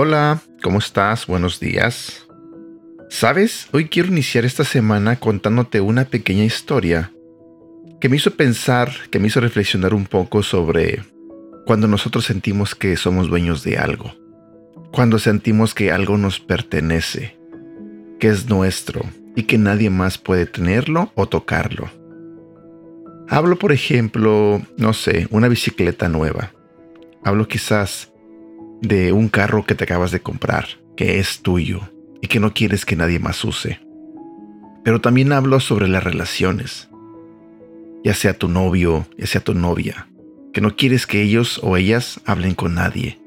Hola, ¿cómo estás? Buenos días. ¿Sabes? Hoy quiero iniciar esta semana contándote una pequeña historia que me hizo pensar, que me hizo reflexionar un poco sobre cuando nosotros sentimos que somos dueños de algo, cuando sentimos que algo nos pertenece, que es nuestro y que nadie más puede tenerlo o tocarlo. Hablo, por ejemplo, no sé, una bicicleta nueva. Hablo quizás de un carro que te acabas de comprar, que es tuyo y que no quieres que nadie más use. Pero también hablo sobre las relaciones, ya sea tu novio, ya sea tu novia, que no quieres que ellos o ellas hablen con nadie,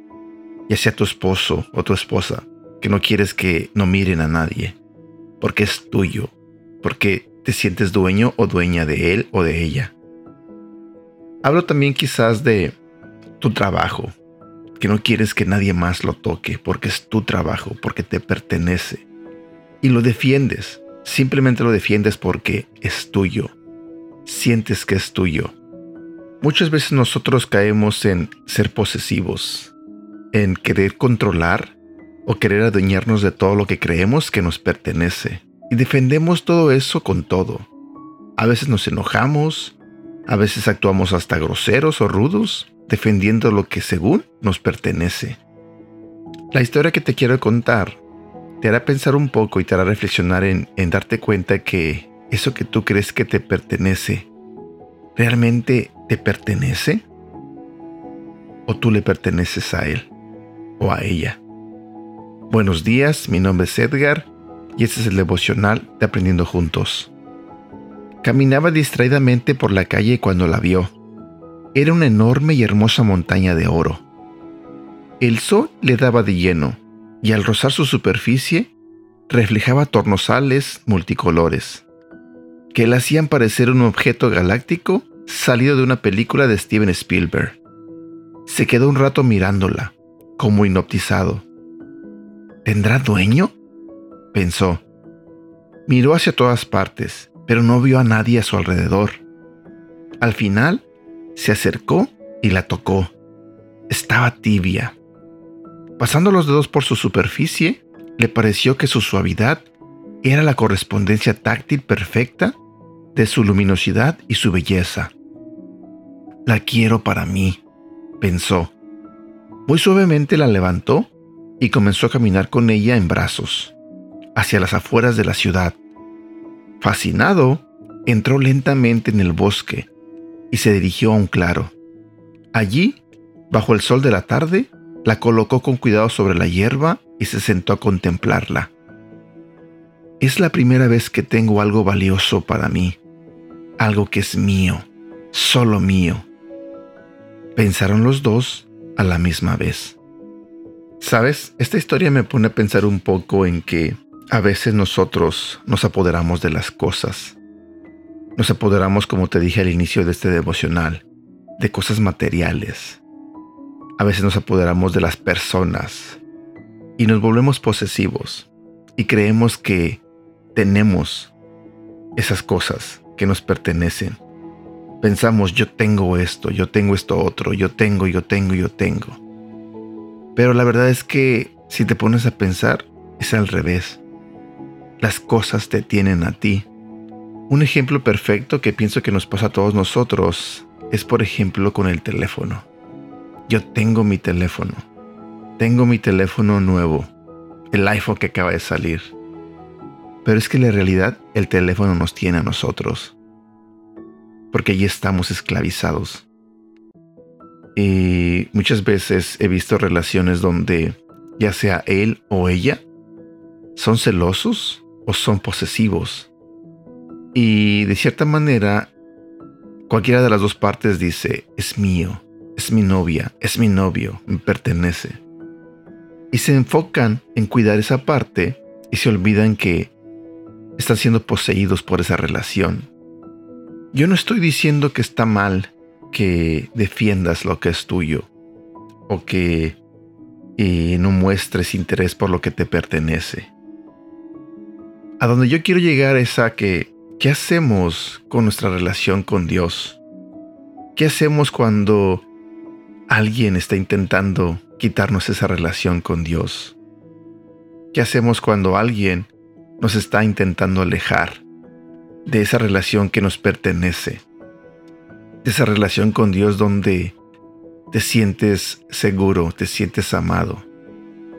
ya sea tu esposo o tu esposa, que no quieres que no miren a nadie, porque es tuyo, porque te sientes dueño o dueña de él o de ella. Hablo también quizás de tu trabajo, que no quieres que nadie más lo toque porque es tu trabajo, porque te pertenece. Y lo defiendes, simplemente lo defiendes porque es tuyo. Sientes que es tuyo. Muchas veces nosotros caemos en ser posesivos, en querer controlar o querer adueñarnos de todo lo que creemos que nos pertenece. Y defendemos todo eso con todo. A veces nos enojamos, a veces actuamos hasta groseros o rudos, defendiendo lo que según nos pertenece. La historia que te quiero contar te hará pensar un poco y te hará reflexionar en, darte cuenta que eso que tú crees que te pertenece, ¿realmente te pertenece? ¿O tú le perteneces a él o a ella? Buenos días, mi nombre es Edgar y este es el devocional de Aprendiendo Juntos. Caminaba distraídamente por la calle cuando la vio era una enorme y hermosa montaña de oro. El sol le daba de lleno, y al rozar su superficie, reflejaba tornosales multicolores, que le hacían parecer un objeto galáctico salido de una película de Steven Spielberg. Se quedó un rato mirándola, como hipnotizado. ¿Tendrá dueño? pensó. Miró hacia todas partes, pero no vio a nadie a su alrededor. Al final, se acercó y la tocó. Estaba tibia. Pasando los dedos por su superficie, le pareció que su suavidad era la correspondencia táctil perfecta de su luminosidad y su belleza. La quiero para mí, pensó. Muy suavemente la levantó y comenzó a caminar con ella en brazos, hacia las afueras de la ciudad. Fascinado, entró lentamente en el bosque y se dirigió a un claro. Allí, bajo el sol de la tarde, la colocó con cuidado sobre la hierba y se sentó a contemplarla. Es la primera vez que tengo algo valioso para mí, algo que es mío, solo mío. Pensaron los dos a la misma vez. Sabes, esta historia me pone a pensar un poco en que a veces nosotros nos apoderamos de las cosas nos apoderamos, como te dije al inicio de este devocional, de cosas materiales. A veces nos apoderamos de las personas y nos volvemos posesivos y creemos que tenemos esas cosas que nos pertenecen. Pensamos, yo tengo esto, yo tengo esto otro, yo tengo, yo tengo, yo tengo. Pero la verdad es que si te pones a pensar, es al revés. Las cosas te tienen a ti un ejemplo perfecto que pienso que nos pasa a todos nosotros es por ejemplo con el teléfono. Yo tengo mi teléfono. Tengo mi teléfono nuevo. El iPhone que acaba de salir. Pero es que la realidad el teléfono nos tiene a nosotros. Porque allí estamos esclavizados. Y muchas veces he visto relaciones donde ya sea él o ella son celosos o son posesivos y de cierta manera, cualquiera de las dos partes dice, es mío, es mi novia, es mi novio, me pertenece. Y se enfocan en cuidar esa parte y se olvidan que están siendo poseídos por esa relación. Yo no estoy diciendo que está mal que defiendas lo que es tuyo o que eh, no muestres interés por lo que te pertenece. A donde yo quiero llegar es a que ¿Qué hacemos con nuestra relación con Dios? ¿Qué hacemos cuando alguien está intentando quitarnos esa relación con Dios? ¿Qué hacemos cuando alguien nos está intentando alejar de esa relación que nos pertenece? De esa relación con Dios donde te sientes seguro, te sientes amado.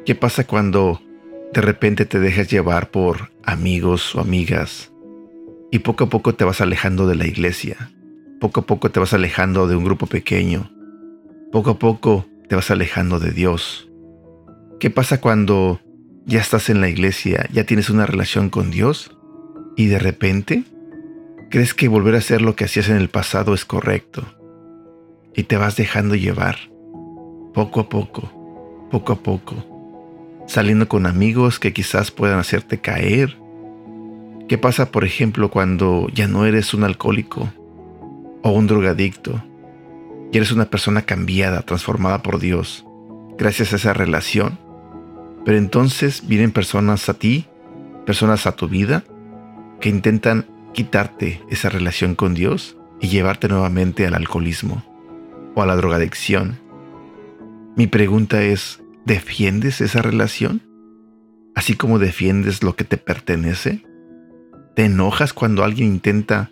¿Qué pasa cuando de repente te dejas llevar por amigos o amigas y poco a poco te vas alejando de la iglesia? Poco a poco te vas alejando de un grupo pequeño. Poco a poco te vas alejando de Dios. ¿Qué pasa cuando ya estás en la iglesia, ya tienes una relación con Dios y de repente crees que volver a hacer lo que hacías en el pasado es correcto? y te vas dejando llevar, poco a poco, poco a poco, saliendo con amigos que quizás puedan hacerte caer. ¿Qué pasa, por ejemplo, cuando ya no eres un alcohólico o un drogadicto y eres una persona cambiada, transformada por Dios, gracias a esa relación? Pero entonces vienen personas a ti, personas a tu vida, que intentan quitarte esa relación con Dios y llevarte nuevamente al alcoholismo o a la drogadicción. Mi pregunta es, ¿defiendes esa relación? Así como defiendes lo que te pertenece. ¿Te enojas cuando alguien intenta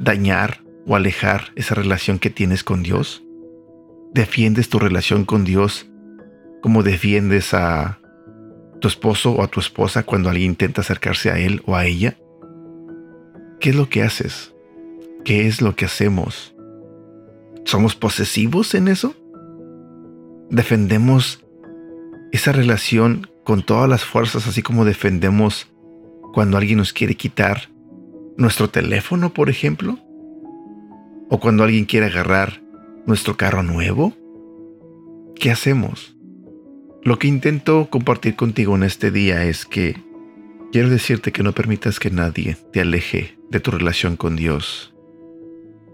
dañar o alejar esa relación que tienes con Dios? ¿Defiendes tu relación con Dios como defiendes a tu esposo o a tu esposa cuando alguien intenta acercarse a él o a ella? ¿Qué es lo que haces? ¿Qué es lo que hacemos? ¿Somos posesivos en eso? ¿Defendemos esa relación con todas las fuerzas, así como defendemos cuando alguien nos quiere quitar nuestro teléfono, por ejemplo? ¿O cuando alguien quiere agarrar nuestro carro nuevo? ¿Qué hacemos? Lo que intento compartir contigo en este día es que quiero decirte que no permitas que nadie te aleje de tu relación con Dios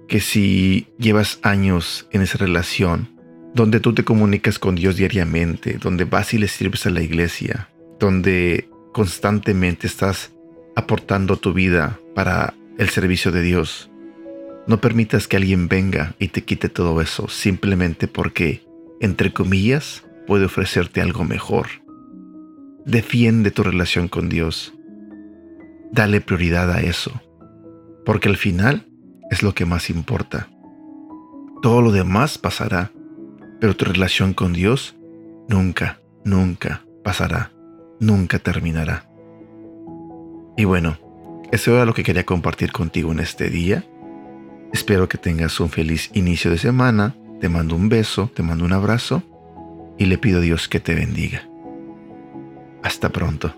que si llevas años en esa relación, donde tú te comunicas con Dios diariamente, donde vas y le sirves a la iglesia, donde constantemente estás aportando tu vida para el servicio de Dios, no permitas que alguien venga y te quite todo eso simplemente porque, entre comillas, puede ofrecerte algo mejor. Defiende tu relación con Dios. Dale prioridad a eso. Porque al final es lo que más importa. Todo lo demás pasará, pero tu relación con Dios nunca, nunca pasará, nunca terminará. Y bueno, eso era lo que quería compartir contigo en este día. Espero que tengas un feliz inicio de semana. Te mando un beso, te mando un abrazo y le pido a Dios que te bendiga. Hasta pronto.